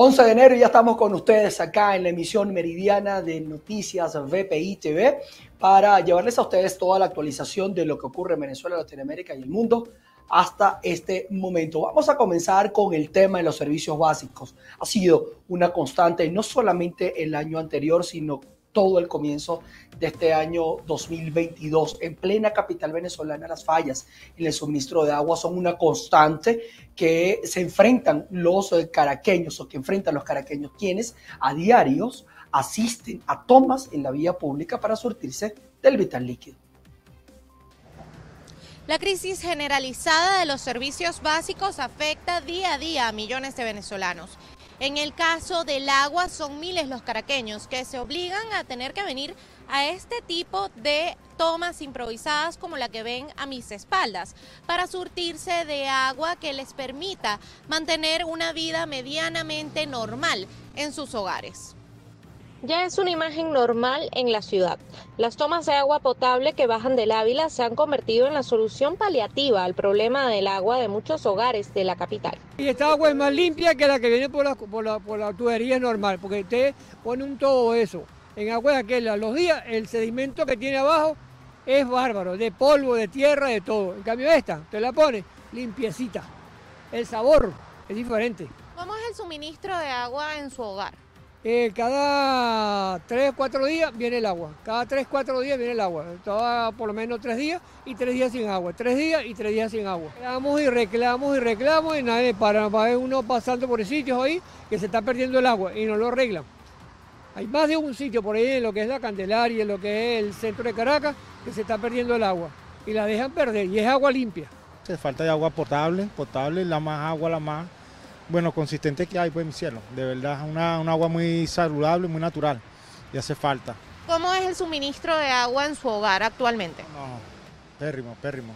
11 de enero y ya estamos con ustedes acá en la emisión meridiana de Noticias VPI TV para llevarles a ustedes toda la actualización de lo que ocurre en Venezuela, Latinoamérica y el mundo hasta este momento. Vamos a comenzar con el tema de los servicios básicos. Ha sido una constante no solamente el año anterior, sino todo el comienzo de este año 2022. En plena capital venezolana, las fallas en el suministro de agua son una constante que se enfrentan los eh, caraqueños o que enfrentan los caraqueños, quienes a diarios asisten a tomas en la vía pública para surtirse del vital líquido. La crisis generalizada de los servicios básicos afecta día a día a millones de venezolanos. En el caso del agua, son miles los caraqueños que se obligan a tener que venir a este tipo de tomas improvisadas como la que ven a mis espaldas para surtirse de agua que les permita mantener una vida medianamente normal en sus hogares ya es una imagen normal en la ciudad. Las tomas de agua potable que bajan del Ávila se han convertido en la solución paliativa al problema del agua de muchos hogares de la capital. Y esta agua es más limpia que la que viene por la, por la, por la tubería normal, porque usted pone un todo eso en agua de aquella. Los días, el sedimento que tiene abajo es bárbaro, de polvo, de tierra, de todo. En cambio esta, usted la pone limpiecita. El sabor es diferente. ¿Cómo es el suministro de agua en su hogar? Eh, cada 3 o 4 días viene el agua. Cada 3 o 4 días viene el agua. Estaba por lo menos 3 días y 3 días sin agua. 3 días y 3 días sin agua. Reclamos y reclamos y reclamos y nadie para. Va uno pasando por sitios ahí que se está perdiendo el agua y no lo arreglan. Hay más de un sitio por ahí en lo que es la Candelaria, en lo que es el centro de Caracas, que se está perdiendo el agua y la dejan perder y es agua limpia. Se falta de agua potable, potable, la más agua, la más bueno, consistente que hay, pues mi cielo. De verdad, una, un agua muy saludable, muy natural. Y hace falta. ¿Cómo es el suministro de agua en su hogar actualmente? No, pérrimo, pérrimo.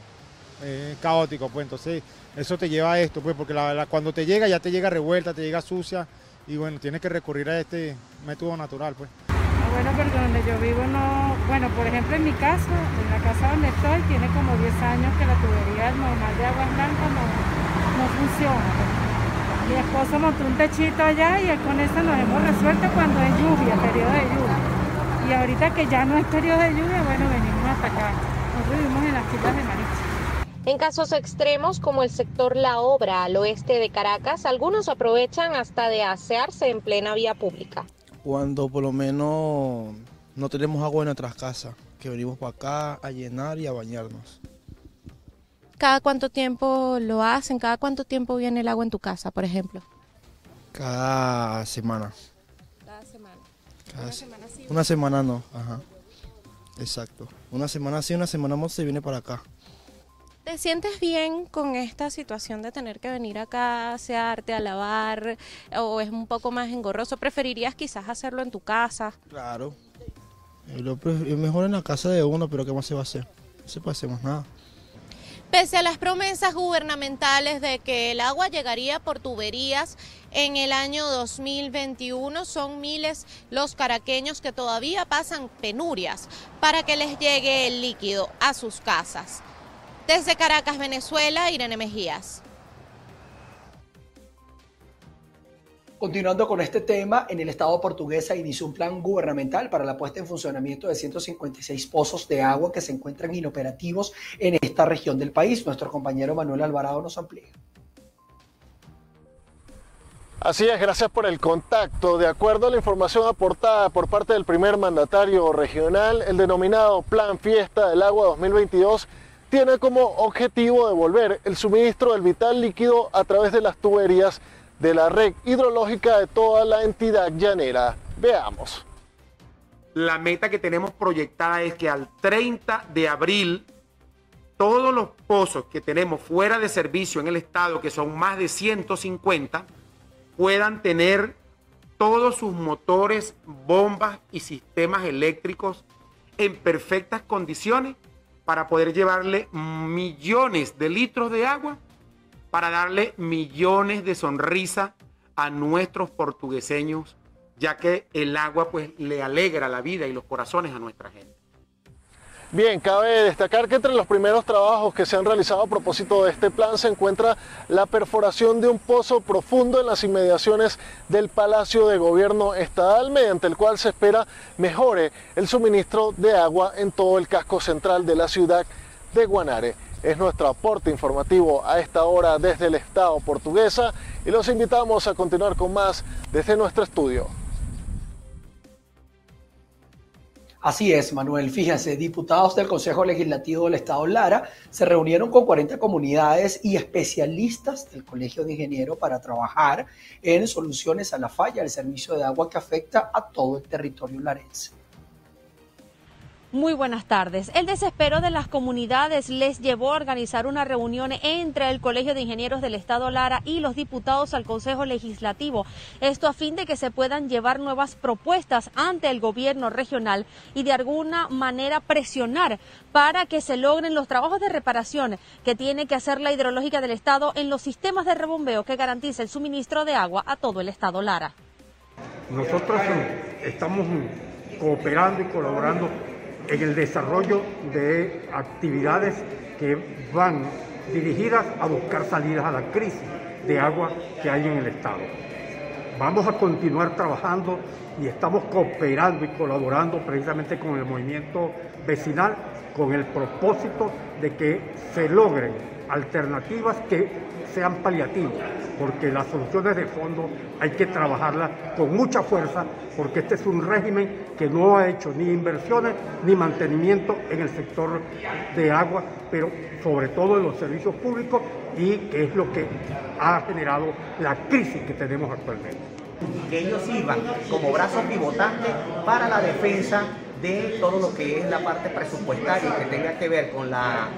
caótico, pues entonces eso te lleva a esto, pues porque la, cuando te llega ya te llega revuelta, te llega sucia y bueno, tienes que recurrir a este método natural, pues. Ah, bueno, pero donde yo vivo no, bueno, por ejemplo en mi casa, en la casa donde estoy, tiene como 10 años que la tubería normal de agua blanca no, no funciona. Mi esposo montó un techito allá y con eso nos hemos resuelto cuando es lluvia, periodo de lluvia. Y ahorita que ya no es periodo de lluvia, bueno, venimos hasta acá. Nosotros vivimos en las Quillas de Maricha. En casos extremos como el sector La Obra al oeste de Caracas, algunos aprovechan hasta de asearse en plena vía pública. Cuando por lo menos no tenemos agua en nuestras casas, que venimos para acá a llenar y a bañarnos. ¿Cada cuánto tiempo lo hacen? ¿Cada cuánto tiempo viene el agua en tu casa, por ejemplo? Cada semana. Cada semana. una semana sí. Una semana no, ajá. Exacto. Una semana sí, una semana no se viene para acá. ¿Te sientes bien con esta situación de tener que venir acá a asearte, a lavar, o es un poco más engorroso? ¿Preferirías quizás hacerlo en tu casa? Claro. Es mejor en la casa de uno, pero ¿qué más se va a hacer? No se puede hacer más nada. Pese a las promesas gubernamentales de que el agua llegaría por tuberías en el año 2021, son miles los caraqueños que todavía pasan penurias para que les llegue el líquido a sus casas. Desde Caracas, Venezuela, Irene Mejías. Continuando con este tema, en el Estado portuguesa inició un plan gubernamental para la puesta en funcionamiento de 156 pozos de agua que se encuentran inoperativos en esta región del país. Nuestro compañero Manuel Alvarado nos amplía. Así es, gracias por el contacto. De acuerdo a la información aportada por parte del primer mandatario regional, el denominado Plan Fiesta del Agua 2022 tiene como objetivo devolver el suministro del vital líquido a través de las tuberías de la red hidrológica de toda la entidad llanera. Veamos. La meta que tenemos proyectada es que al 30 de abril todos los pozos que tenemos fuera de servicio en el estado, que son más de 150, puedan tener todos sus motores, bombas y sistemas eléctricos en perfectas condiciones para poder llevarle millones de litros de agua para darle millones de sonrisas a nuestros portugueseños, ya que el agua pues le alegra la vida y los corazones a nuestra gente. Bien, cabe destacar que entre los primeros trabajos que se han realizado a propósito de este plan se encuentra la perforación de un pozo profundo en las inmediaciones del Palacio de Gobierno Estatal, mediante el cual se espera mejore el suministro de agua en todo el casco central de la ciudad de Guanare. Es nuestro aporte informativo a esta hora desde el Estado portuguesa y los invitamos a continuar con más desde nuestro estudio. Así es, Manuel. Fíjense, diputados del Consejo Legislativo del Estado Lara se reunieron con 40 comunidades y especialistas del Colegio de Ingenieros para trabajar en soluciones a la falla del servicio de agua que afecta a todo el territorio larense. Muy buenas tardes. El desespero de las comunidades les llevó a organizar una reunión entre el Colegio de Ingenieros del Estado Lara y los diputados al Consejo Legislativo. Esto a fin de que se puedan llevar nuevas propuestas ante el gobierno regional y de alguna manera presionar para que se logren los trabajos de reparación que tiene que hacer la hidrológica del Estado en los sistemas de rebombeo que garantice el suministro de agua a todo el Estado Lara. Nosotros estamos cooperando y colaborando en el desarrollo de actividades que van dirigidas a buscar salidas a la crisis de agua que hay en el Estado. Vamos a continuar trabajando y estamos cooperando y colaborando precisamente con el movimiento vecinal con el propósito de que se logren alternativas que sean paliativas, porque las soluciones de fondo hay que trabajarlas con mucha fuerza, porque este es un régimen que no ha hecho ni inversiones ni mantenimiento en el sector de agua, pero sobre todo en los servicios públicos y que es lo que ha generado la crisis que tenemos actualmente. Que ellos sirvan como brazo pivotante para la defensa de todo lo que es la parte presupuestaria que tenga que ver con la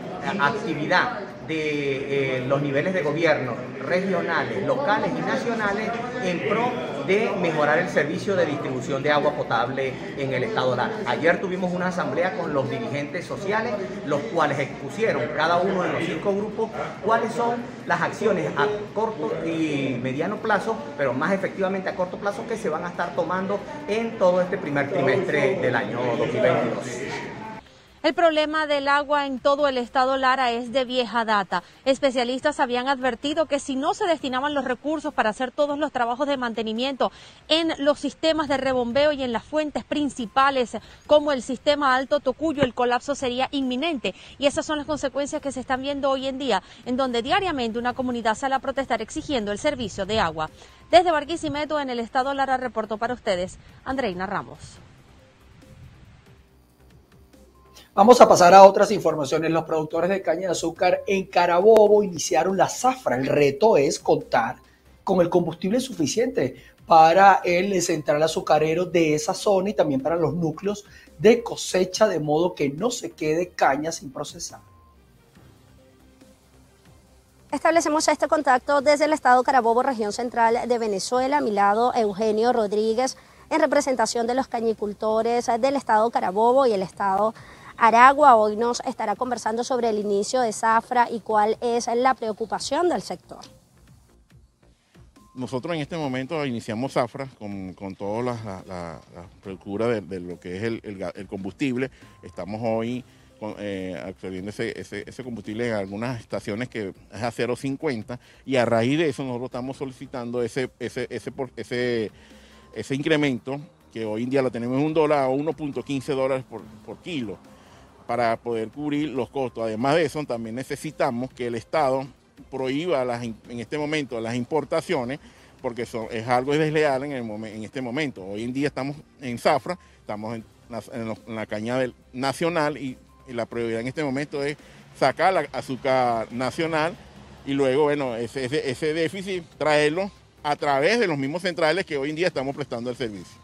actividad de eh, los niveles de gobierno regionales, locales y nacionales en pro de mejorar el servicio de distribución de agua potable en el estado Lara. Ayer tuvimos una asamblea con los dirigentes sociales, los cuales expusieron cada uno de los cinco grupos cuáles son las acciones a corto y mediano plazo, pero más efectivamente a corto plazo que se van a estar tomando en todo este primer trimestre del año 2022. El problema del agua en todo el estado Lara es de vieja data. Especialistas habían advertido que si no se destinaban los recursos para hacer todos los trabajos de mantenimiento en los sistemas de rebombeo y en las fuentes principales como el sistema Alto Tocuyo, el colapso sería inminente. Y esas son las consecuencias que se están viendo hoy en día, en donde diariamente una comunidad sale a protestar exigiendo el servicio de agua. Desde Barquisimeto, en el estado Lara, reportó para ustedes Andreina Ramos. Vamos a pasar a otras informaciones. Los productores de caña de azúcar en Carabobo iniciaron la zafra. El reto es contar con el combustible suficiente para el central azucarero de esa zona y también para los núcleos de cosecha, de modo que no se quede caña sin procesar. Establecemos este contacto desde el estado Carabobo, región central de Venezuela. A mi lado, Eugenio Rodríguez, en representación de los cañicultores del estado Carabobo y el estado Aragua hoy nos estará conversando sobre el inicio de Zafra y cuál es la preocupación del sector. Nosotros en este momento iniciamos Zafra con, toda la, procura de, lo que es el, combustible. Estamos hoy eh, accediendo ese, ese, combustible en algunas estaciones que es a 0,50 y a raíz de eso nosotros estamos solicitando ese, ese, ese, ese, ese incremento que hoy en día lo tenemos en un dólar a 1.15 dólares por, por kilo para poder cubrir los costos. Además de eso, también necesitamos que el Estado prohíba en este momento las importaciones, porque es algo desleal en, este momento. Hoy en día estamos en zafra, estamos en la, caña nacional y, la prioridad en este momento es sacar la azúcar nacional y luego, bueno, ese déficit traerlo a través de los mismos centrales que hoy en día estamos prestando el servicio.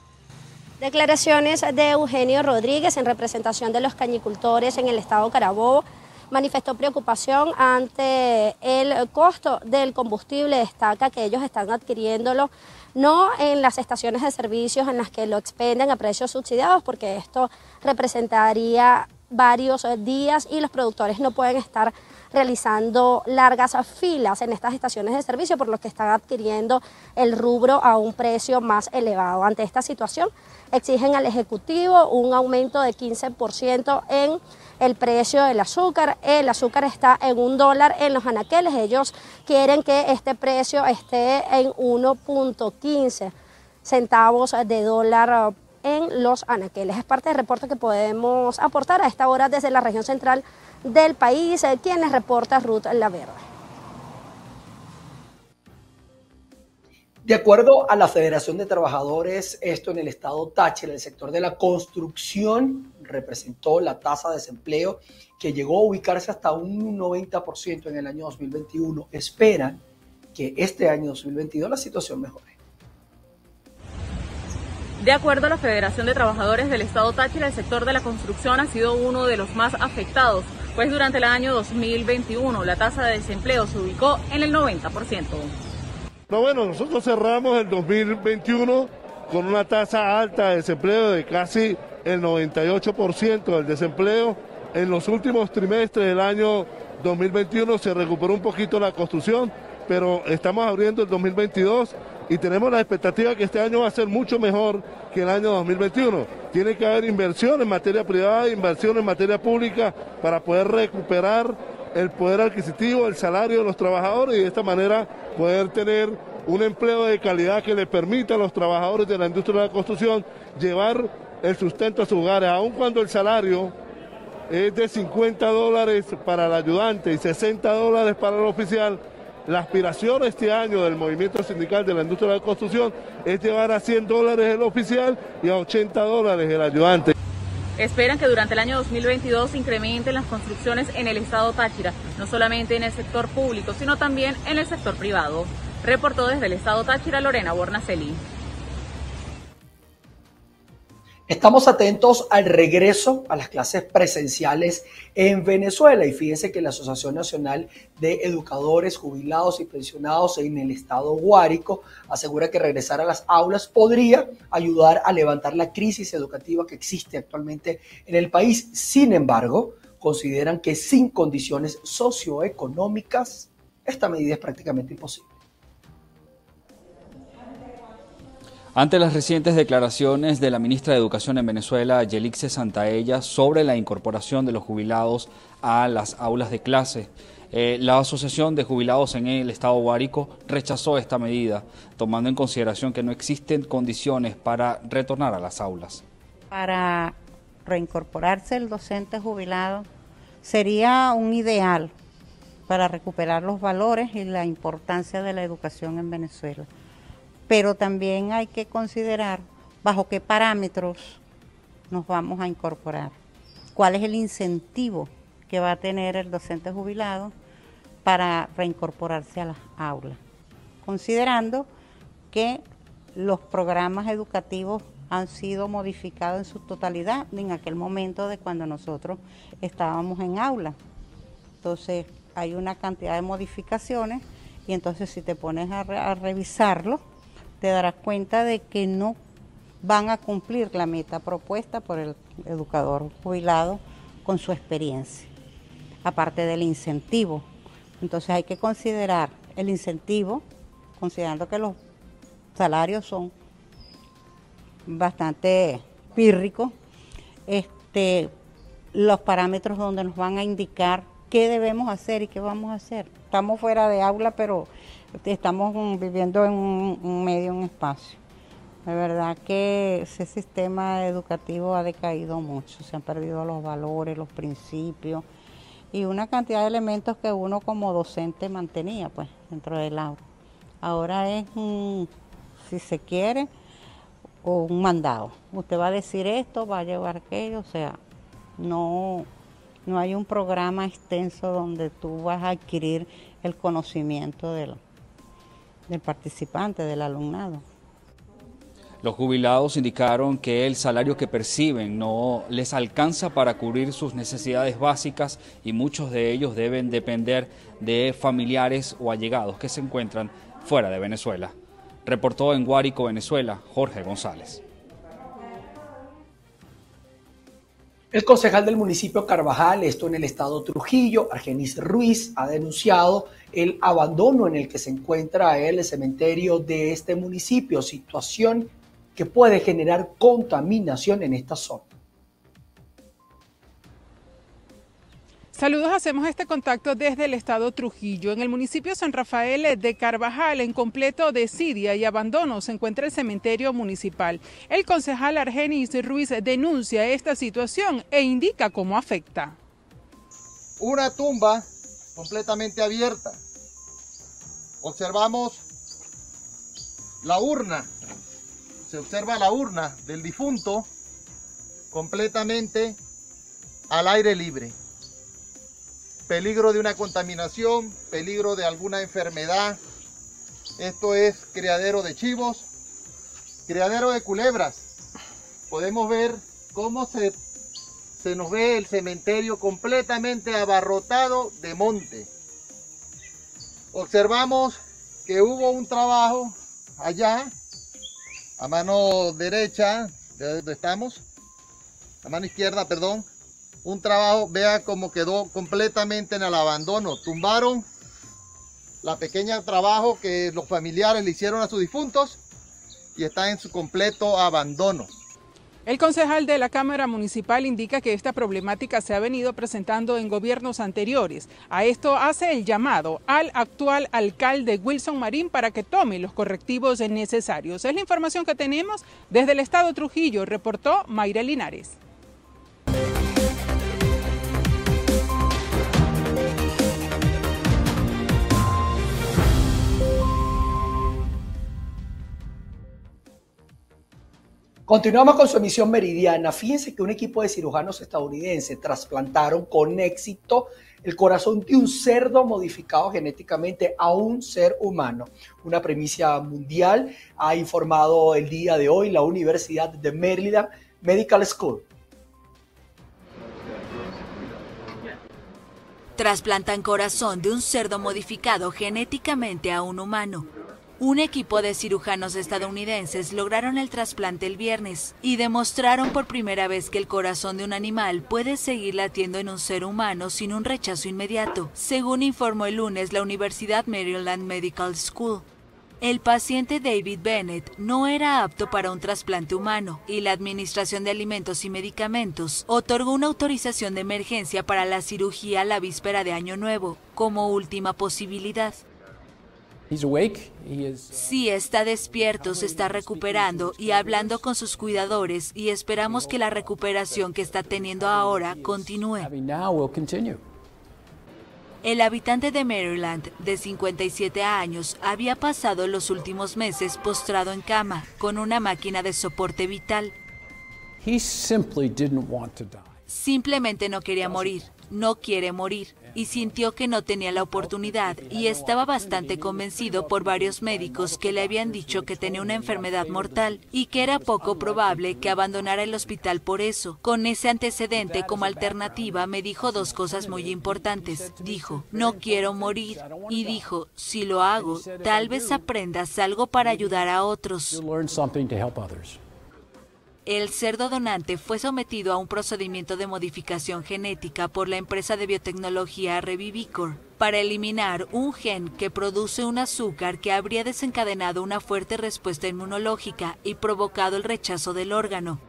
Declaraciones de Eugenio Rodríguez en representación de los cañicultores en el estado Carabobo manifestó preocupación ante el costo del combustible. Destaca que ellos están adquiriéndolo no en las estaciones de servicios en las que lo expenden a precios subsidiados, porque esto representaría varios días y los productores no pueden estar realizando largas filas en estas estaciones de servicio, por lo que están adquiriendo el rubro a un precio más elevado. Ante esta situación, exigen al Ejecutivo un aumento de 15% en el precio del azúcar. El azúcar está en un dólar en los anaqueles. Ellos quieren que este precio esté en 1.15 centavos de dólar en los anaqueles. Es parte del reporte que podemos aportar a esta hora desde la región central del país, eh, quienes reporta Ruth Laverde. De acuerdo a la Federación de Trabajadores, esto en el estado Táchira, el sector de la construcción representó la tasa de desempleo que llegó a ubicarse hasta un 90% en el año 2021. Esperan que este año 2022 la situación mejore. De acuerdo a la Federación de Trabajadores del Estado Táchira, el sector de la construcción ha sido uno de los más afectados, pues durante el año 2021 la tasa de desempleo se ubicó en el 90%. No, bueno, nosotros cerramos el 2021 con una tasa alta de desempleo de casi el 98% del desempleo. En los últimos trimestres del año 2021 se recuperó un poquito la construcción, pero estamos abriendo el 2022 y tenemos la expectativa que este año va a ser mucho mejor que el año 2021. Tiene que haber inversión en materia privada, inversión en materia pública para poder recuperar el poder adquisitivo, el salario de los trabajadores y de esta manera poder tener un empleo de calidad que le permita a los trabajadores de la industria de la construcción llevar el sustento a sus hogares, aun cuando el salario es de 50 dólares para el ayudante y 60 dólares para el oficial. La aspiración este año del movimiento sindical de la industria de la construcción es llevar a 100 dólares el oficial y a 80 dólares el ayudante. Esperan que durante el año 2022 se incrementen las construcciones en el estado Táchira, no solamente en el sector público, sino también en el sector privado. Reportó desde el estado Táchira Lorena Bornaceli. Estamos atentos al regreso a las clases presenciales en Venezuela y fíjense que la Asociación Nacional de Educadores Jubilados y Pensionados en el estado Guárico asegura que regresar a las aulas podría ayudar a levantar la crisis educativa que existe actualmente en el país. Sin embargo, consideran que sin condiciones socioeconómicas esta medida es prácticamente imposible. Ante las recientes declaraciones de la ministra de Educación en Venezuela, Yelixe Santaella, sobre la incorporación de los jubilados a las aulas de clase, eh, la Asociación de Jubilados en el Estado Guárico rechazó esta medida, tomando en consideración que no existen condiciones para retornar a las aulas. Para reincorporarse el docente jubilado sería un ideal para recuperar los valores y la importancia de la educación en Venezuela pero también hay que considerar bajo qué parámetros nos vamos a incorporar, cuál es el incentivo que va a tener el docente jubilado para reincorporarse a las aulas, considerando que los programas educativos han sido modificados en su totalidad en aquel momento de cuando nosotros estábamos en aula. Entonces hay una cantidad de modificaciones y entonces si te pones a, a revisarlo, te darás cuenta de que no van a cumplir la meta propuesta por el educador jubilado con su experiencia, aparte del incentivo. Entonces hay que considerar el incentivo, considerando que los salarios son bastante pírricos, este, los parámetros donde nos van a indicar qué debemos hacer y qué vamos a hacer. Estamos fuera de aula, pero estamos viviendo en un, medio, un espacio. De verdad que ese sistema educativo ha decaído mucho, se han perdido los valores, los principios y una cantidad de elementos que uno como docente mantenía pues dentro del aula. Ahora es si se quiere, un mandado. Usted va a decir esto, va a llevar aquello, o sea, no, no hay un programa extenso donde tú vas a adquirir el conocimiento de del participante, del alumnado. Los jubilados indicaron que el salario que perciben no les alcanza para cubrir sus necesidades básicas y muchos de ellos deben depender de familiares o allegados que se encuentran fuera de Venezuela. Reportó en Guárico, Venezuela, Jorge González. El concejal del municipio Carvajal, esto en el estado Trujillo, Argenis Ruiz, ha denunciado el abandono en el que se encuentra el cementerio de este municipio, situación que puede generar contaminación en esta zona. Saludos, hacemos este contacto desde el estado Trujillo. En el municipio San Rafael de Carvajal, en completo desidia y abandono, se encuentra el cementerio municipal. El concejal Argenis Ruiz denuncia esta situación e indica cómo afecta. Una tumba completamente abierta. Observamos la urna. Se observa la urna del difunto completamente al aire libre peligro de una contaminación, peligro de alguna enfermedad. Esto es criadero de chivos, criadero de culebras. Podemos ver cómo se, nos ve el cementerio completamente abarrotado de monte. Observamos que hubo un trabajo allá, a mano derecha, de donde estamos, a mano izquierda, perdón, un trabajo, vea cómo quedó completamente en el abandono. Tumbaron la pequeña trabajo que los familiares le hicieron a sus difuntos y está en su completo abandono. El concejal de la Cámara Municipal indica que esta problemática se ha venido presentando en gobiernos anteriores. A esto hace el llamado al actual alcalde Wilson Marín para que tome los correctivos necesarios. Es la información que tenemos desde el estado Trujillo, reportó Mayra Linares. Continuamos con su emisión meridiana. Fíjense que un equipo de cirujanos estadounidenses trasplantaron con éxito el corazón de un cerdo modificado genéticamente a un ser humano. Una premisa mundial ha informado el día de hoy la Universidad de Maryland Medical School. Trasplantan corazón de un cerdo modificado genéticamente a un humano. Un equipo de cirujanos estadounidenses lograron el trasplante el viernes y demostraron por primera vez que el corazón de un animal puede seguir latiendo en un ser humano sin un rechazo inmediato, según informó el lunes la Universidad Maryland Medical School. El paciente David Bennett no era apto para un trasplante humano y la Administración de Alimentos y Medicamentos otorgó una autorización de emergencia para la cirugía la víspera de Año Nuevo como última posibilidad. Sí, está despierto, se está recuperando y hablando con sus cuidadores y esperamos que la recuperación que está teniendo ahora continúe. El habitante de Maryland, de 57 años, había pasado los últimos meses postrado en cama con una máquina de soporte vital. Simplemente no quería morir, no quiere morir y sintió que no tenía la oportunidad y estaba bastante convencido por varios médicos que le habían dicho que tenía una enfermedad mortal y que era poco probable que abandonara el hospital por eso. Con ese antecedente como alternativa me dijo dos cosas muy importantes. Dijo, no quiero morir y dijo, si lo hago, tal vez aprendas algo para ayudar a otros. El cerdo donante fue sometido a un procedimiento de modificación genética por la empresa de biotecnología Revivicor para eliminar un gen que produce un azúcar que habría desencadenado una fuerte respuesta inmunológica y provocado el rechazo del órgano.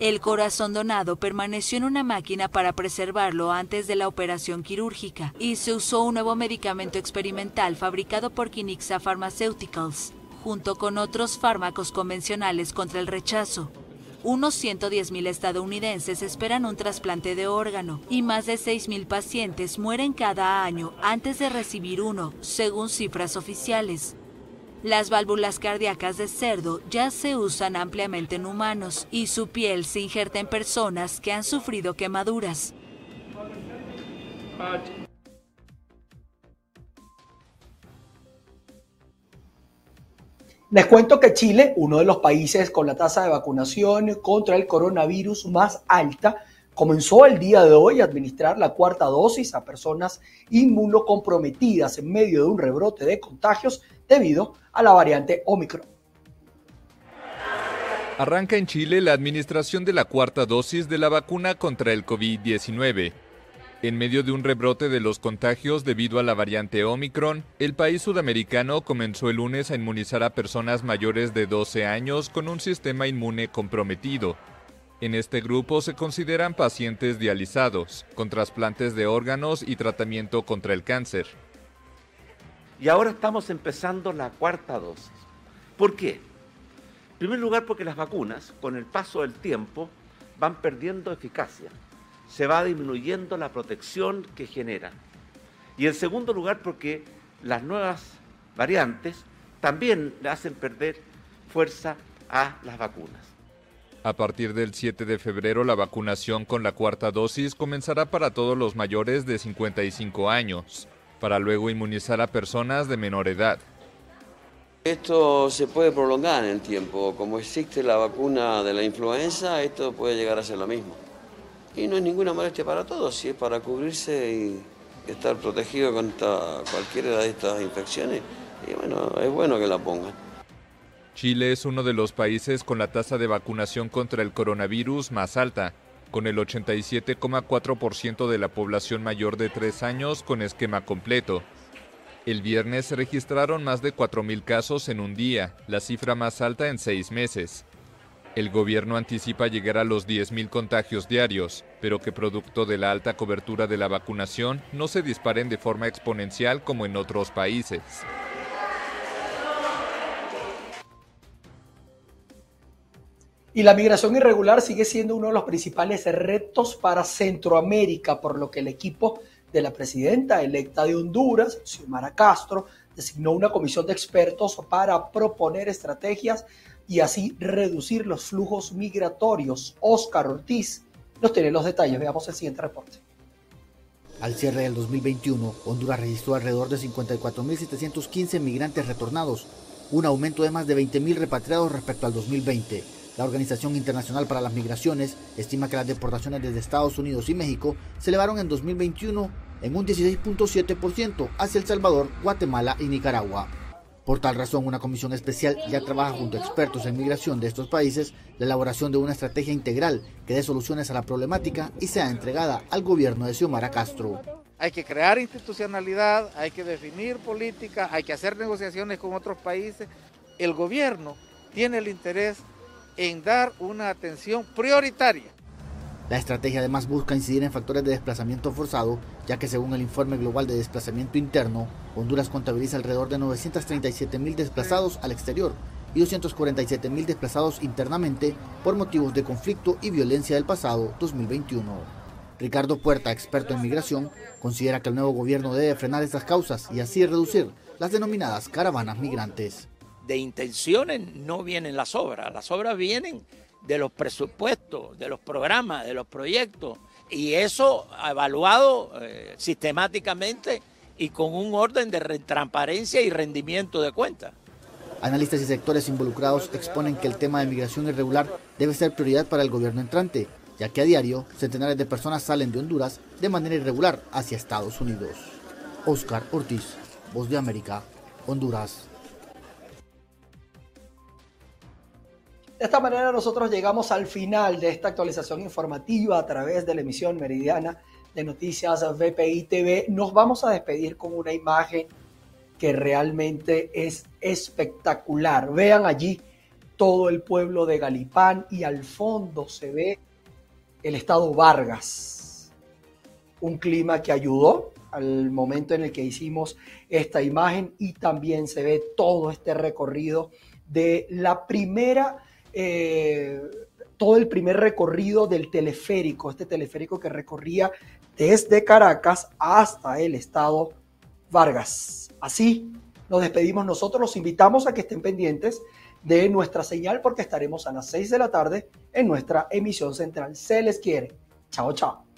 El corazón donado permaneció en una máquina para preservarlo antes de la operación quirúrgica y se usó un nuevo medicamento experimental fabricado por Kinixa Pharmaceuticals, junto con otros fármacos convencionales contra el rechazo. Unos 110.000 estadounidenses esperan un trasplante de órgano y más de 6.000 pacientes mueren cada año antes de recibir uno, según cifras oficiales. Las válvulas cardíacas de cerdo ya se usan ampliamente en humanos y su piel se injerta en personas que han sufrido quemaduras. Les cuento que Chile, uno de los países con la tasa de vacunación contra el coronavirus más alta, comenzó el día de hoy a administrar la cuarta dosis a personas inmunocomprometidas en medio de un rebrote de contagios debido a la variante Omicron. Arranca en Chile la administración de la cuarta dosis de la vacuna contra el COVID-19. En medio de un rebrote de los contagios debido a la variante Omicron, el país sudamericano comenzó el lunes a inmunizar a personas mayores de 12 años con un sistema inmune comprometido. En este grupo se consideran pacientes dializados, con trasplantes de órganos y tratamiento contra el cáncer. Y ahora estamos empezando la cuarta dosis. ¿Por qué? En primer lugar porque las vacunas, con el paso del tiempo, van perdiendo eficacia se va disminuyendo la protección que generan. Y en segundo lugar, porque las nuevas variantes también le hacen perder fuerza a las vacunas. A partir del 7 de febrero, la vacunación con la cuarta dosis comenzará para todos los mayores de 55 años, para luego inmunizar a personas de menor edad. Esto se puede prolongar en el tiempo. Como existe la vacuna de la influenza, esto puede llegar a ser lo mismo. Y no es ninguna molestia para todos, si es para cubrirse y estar protegido contra cualquiera de estas infecciones. Y bueno, es bueno que la pongan. Chile es uno de los países con la tasa de vacunación contra el coronavirus más alta, con el 87,4% de la población mayor de 3 años con esquema completo. El viernes se registraron más de 4.000 casos en un día, la cifra más alta en seis meses. El gobierno anticipa llegar a los 10.000 contagios diarios, pero que producto de la alta cobertura de la vacunación no se disparen de forma exponencial como en otros países. Y la migración irregular sigue siendo uno de los principales retos para Centroamérica, por lo que el equipo de la presidenta electa de Honduras, Xiomara Castro, designó una comisión de expertos para proponer estrategias y así reducir los flujos migratorios. Oscar Ortiz nos tiene los detalles. Veamos el siguiente reporte. Al cierre del 2021, Honduras registró alrededor de 54.715 migrantes retornados, un aumento de más de 20.000 repatriados respecto al 2020. La Organización Internacional para las Migraciones estima que las deportaciones desde Estados Unidos y México se elevaron en 2021 en un 16.7% hacia El Salvador, Guatemala y Nicaragua. Por tal razón, una comisión especial ya trabaja junto a expertos en migración de estos países la elaboración de una estrategia integral que dé soluciones a la problemática y sea entregada al gobierno de Xiomara Castro. Hay que crear institucionalidad, hay que definir política, hay que hacer negociaciones con otros países. El gobierno tiene el interés en dar una atención prioritaria la estrategia además busca incidir en factores de desplazamiento forzado, ya que según el informe global de desplazamiento interno, Honduras contabiliza alrededor de 937 mil desplazados al exterior y 247 mil desplazados internamente por motivos de conflicto y violencia del pasado 2021. Ricardo Puerta, experto en migración, considera que el nuevo gobierno debe frenar estas causas y así reducir las denominadas caravanas migrantes. De intenciones no vienen las obras, las obras vienen de los presupuestos, de los programas, de los proyectos, y eso evaluado eh, sistemáticamente y con un orden de transparencia y rendimiento de cuentas. Analistas y sectores involucrados exponen que el tema de migración irregular debe ser prioridad para el gobierno entrante, ya que a diario centenares de personas salen de Honduras de manera irregular hacia Estados Unidos. Oscar Ortiz, Voz de América, Honduras. De esta manera nosotros llegamos al final de esta actualización informativa a través de la emisión meridiana de noticias VPI TV. Nos vamos a despedir con una imagen que realmente es espectacular. Vean allí todo el pueblo de Galipán y al fondo se ve el estado Vargas. Un clima que ayudó al momento en el que hicimos esta imagen y también se ve todo este recorrido de la primera eh, todo el primer recorrido del teleférico, este teleférico que recorría desde Caracas hasta el estado Vargas. Así nos despedimos nosotros, los invitamos a que estén pendientes de nuestra señal porque estaremos a las 6 de la tarde en nuestra emisión central. Se les quiere. Chao, chao.